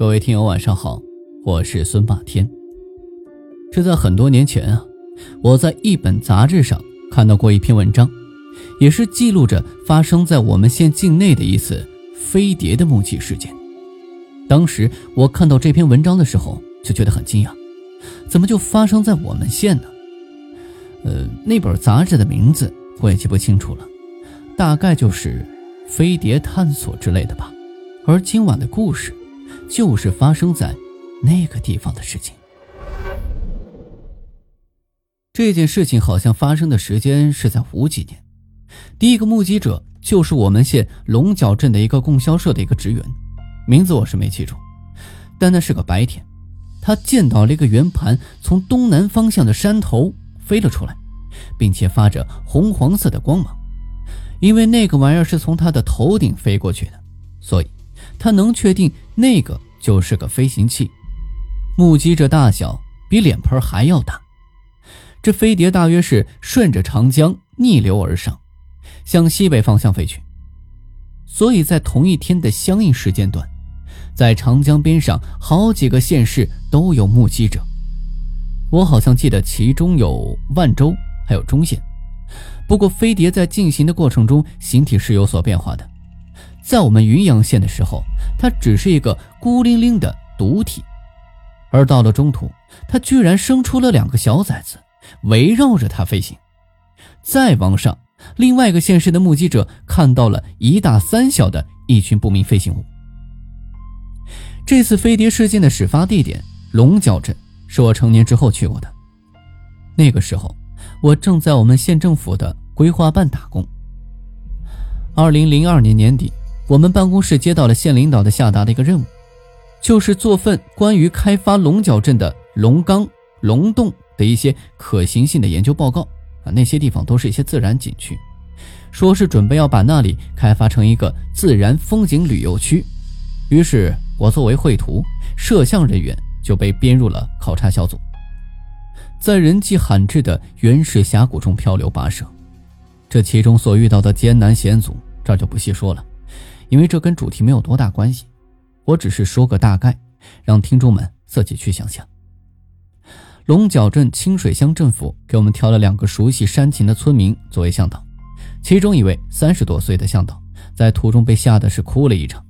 各位听友晚上好，我是孙霸天。这在很多年前啊，我在一本杂志上看到过一篇文章，也是记录着发生在我们县境内的一次飞碟的目击事件。当时我看到这篇文章的时候，就觉得很惊讶，怎么就发生在我们县呢？呃，那本杂志的名字我也记不清楚了，大概就是“飞碟探索”之类的吧。而今晚的故事。就是发生在那个地方的事情。这件事情好像发生的时间是在五几年。第一个目击者就是我们县龙角镇的一个供销社的一个职员，名字我是没记住，但那是个白天，他见到了一个圆盘从东南方向的山头飞了出来，并且发着红黄色的光芒。因为那个玩意儿是从他的头顶飞过去的，所以。他能确定那个就是个飞行器，目击者大小比脸盆还要大。这飞碟大约是顺着长江逆流而上，向西北方向飞去。所以在同一天的相应时间段，在长江边上好几个县市都有目击者。我好像记得其中有万州，还有中县。不过飞碟在进行的过程中，形体是有所变化的。在我们云阳县的时候，它只是一个孤零零的独体，而到了中途，它居然生出了两个小崽子，围绕着它飞行。再往上，另外一个县市的目击者看到了一大三小的一群不明飞行物。这次飞碟事件的始发地点龙角镇，是我成年之后去过的。那个时候，我正在我们县政府的规划办打工。二零零二年年底。我们办公室接到了县领导的下达的一个任务，就是做份关于开发龙角镇的龙岗、龙洞的一些可行性的研究报告啊。那些地方都是一些自然景区，说是准备要把那里开发成一个自然风景旅游区。于是，我作为绘图摄像人员就被编入了考察小组，在人迹罕至的原始峡谷中漂流跋涉，这其中所遇到的艰难险阻，这就不细说了。因为这跟主题没有多大关系，我只是说个大概，让听众们自己去想象。龙角镇清水乡政府给我们挑了两个熟悉山情的村民作为向导，其中一位三十多岁的向导在途中被吓得是哭了一场，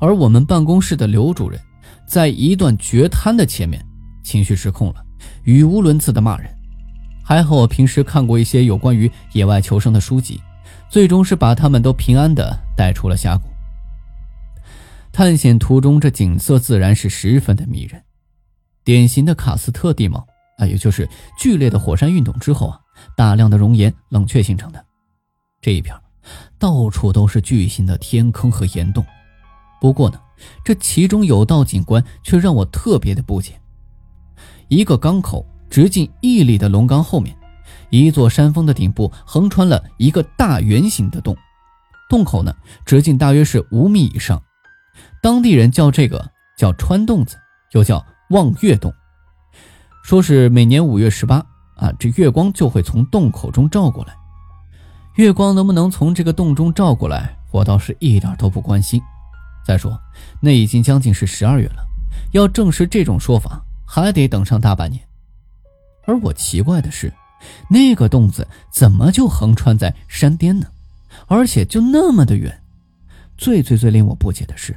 而我们办公室的刘主任在一段绝滩的前面情绪失控了，语无伦次的骂人。还好我平时看过一些有关于野外求生的书籍。最终是把他们都平安的带出了峡谷。探险途中，这景色自然是十分的迷人，典型的喀斯特地貌啊，也就是剧烈的火山运动之后啊，大量的熔岩冷却形成的。这一片到处都是巨型的天坑和岩洞。不过呢，这其中有道景观却让我特别的不解：一个缸口直径一里的龙缸后面。一座山峰的顶部横穿了一个大圆形的洞，洞口呢直径大约是五米以上，当地人叫这个叫穿洞子，又叫望月洞。说是每年五月十八啊，这月光就会从洞口中照过来。月光能不能从这个洞中照过来，我倒是一点都不关心。再说，那已经将近是十二月了，要证实这种说法，还得等上大半年。而我奇怪的是。那个洞子怎么就横穿在山巅呢？而且就那么的远。最最最令我不解的是，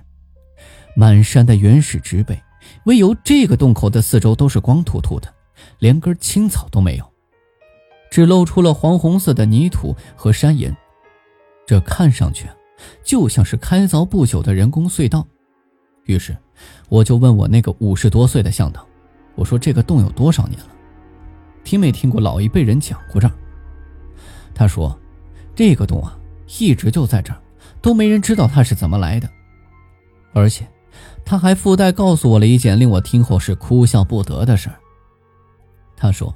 满山的原始植被，唯有这个洞口的四周都是光秃秃的，连根青草都没有，只露出了黄红色的泥土和山岩。这看上去就像是开凿不久的人工隧道。于是，我就问我那个五十多岁的向导：“我说这个洞有多少年了？”听没听过老一辈人讲过这儿？他说：“这个洞啊，一直就在这儿，都没人知道它是怎么来的。而且，他还附带告诉我了一件令我听后是哭笑不得的事儿。他说，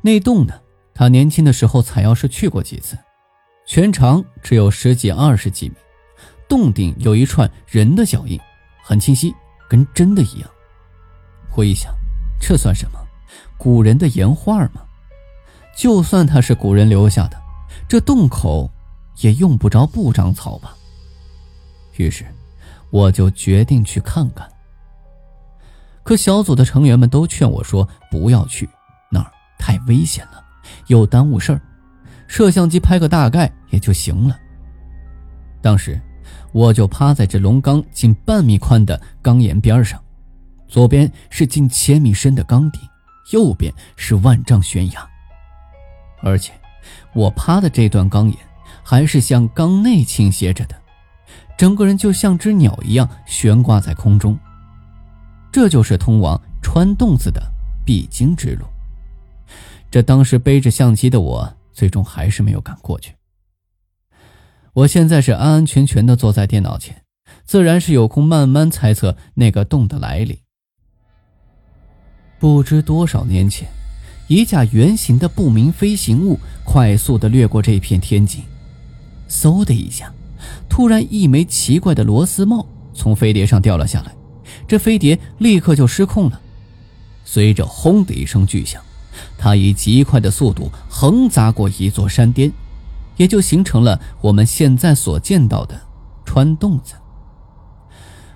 那洞呢，他年轻的时候采药是去过几次，全长只有十几二十几米，洞顶有一串人的脚印，很清晰，跟真的一样。我一想，这算什么？”古人的岩画吗？就算它是古人留下的，这洞口也用不着不长草吧？于是，我就决定去看看。可小组的成员们都劝我说不要去那儿，太危险了，又耽误事儿。摄像机拍个大概也就行了。当时，我就趴在这龙缸近半米宽的缸沿边上，左边是近千米深的缸底，右边是万丈悬崖。而且，我趴的这段缸沿还是向缸内倾斜着的，整个人就像只鸟一样悬挂在空中。这就是通往穿洞子的必经之路。这当时背着相机的我。最终还是没有敢过去。我现在是安安全全的坐在电脑前，自然是有空慢慢猜测那个洞的来历。不知多少年前，一架圆形的不明飞行物快速的掠过这片天际，嗖的一下，突然一枚奇怪的螺丝帽从飞碟上掉了下来，这飞碟立刻就失控了，随着轰的一声巨响。它以极快的速度横砸过一座山巅，也就形成了我们现在所见到的穿洞子。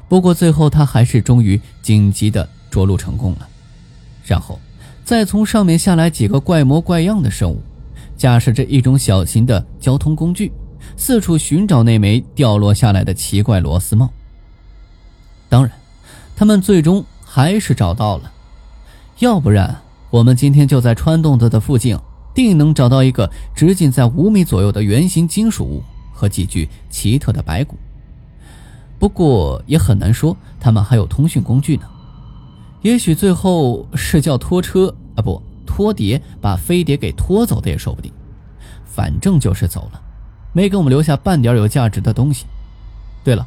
不过最后，它还是终于紧急的着陆成功了。然后，再从上面下来几个怪模怪样的生物，驾驶着一种小型的交通工具，四处寻找那枚掉落下来的奇怪螺丝帽。当然，他们最终还是找到了，要不然。我们今天就在穿洞子的附近，定能找到一个直径在五米左右的圆形金属物和几具奇特的白骨。不过也很难说他们还有通讯工具呢。也许最后是叫拖车啊，不拖碟把飞碟给拖走的也说不定。反正就是走了，没给我们留下半点有价值的东西。对了，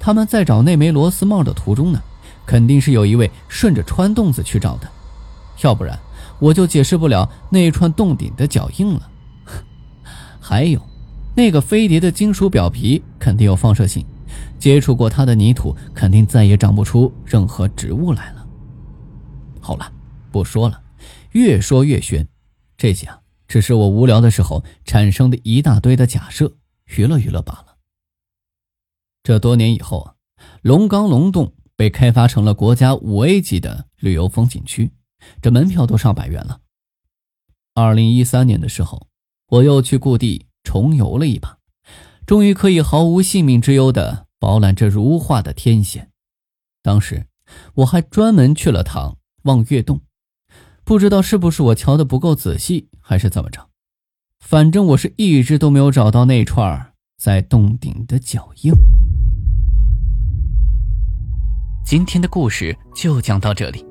他们在找那枚螺丝帽的途中呢，肯定是有一位顺着穿洞子去找的。要不然，我就解释不了那一串洞顶的脚印了。还有，那个飞碟的金属表皮肯定有放射性，接触过它的泥土肯定再也长不出任何植物来了。好了，不说了，越说越玄。这些啊，只是我无聊的时候产生的一大堆的假设，娱乐娱乐罢了。这多年以后啊，龙岗龙洞被开发成了国家五 A 级的旅游风景区。这门票都上百元了。二零一三年的时候，我又去故地重游了一把，终于可以毫无性命之忧的饱览这如画的天险。当时我还专门去了趟望月洞，不知道是不是我瞧的不够仔细，还是怎么着，反正我是一直都没有找到那串在洞顶的脚印。今天的故事就讲到这里。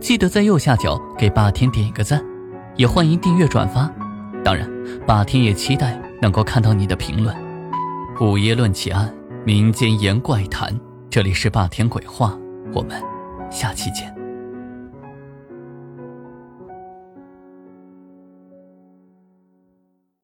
记得在右下角给霸天点一个赞，也欢迎订阅转发。当然，霸天也期待能够看到你的评论。午夜论奇案，民间言怪谈，这里是霸天鬼话，我们下期见。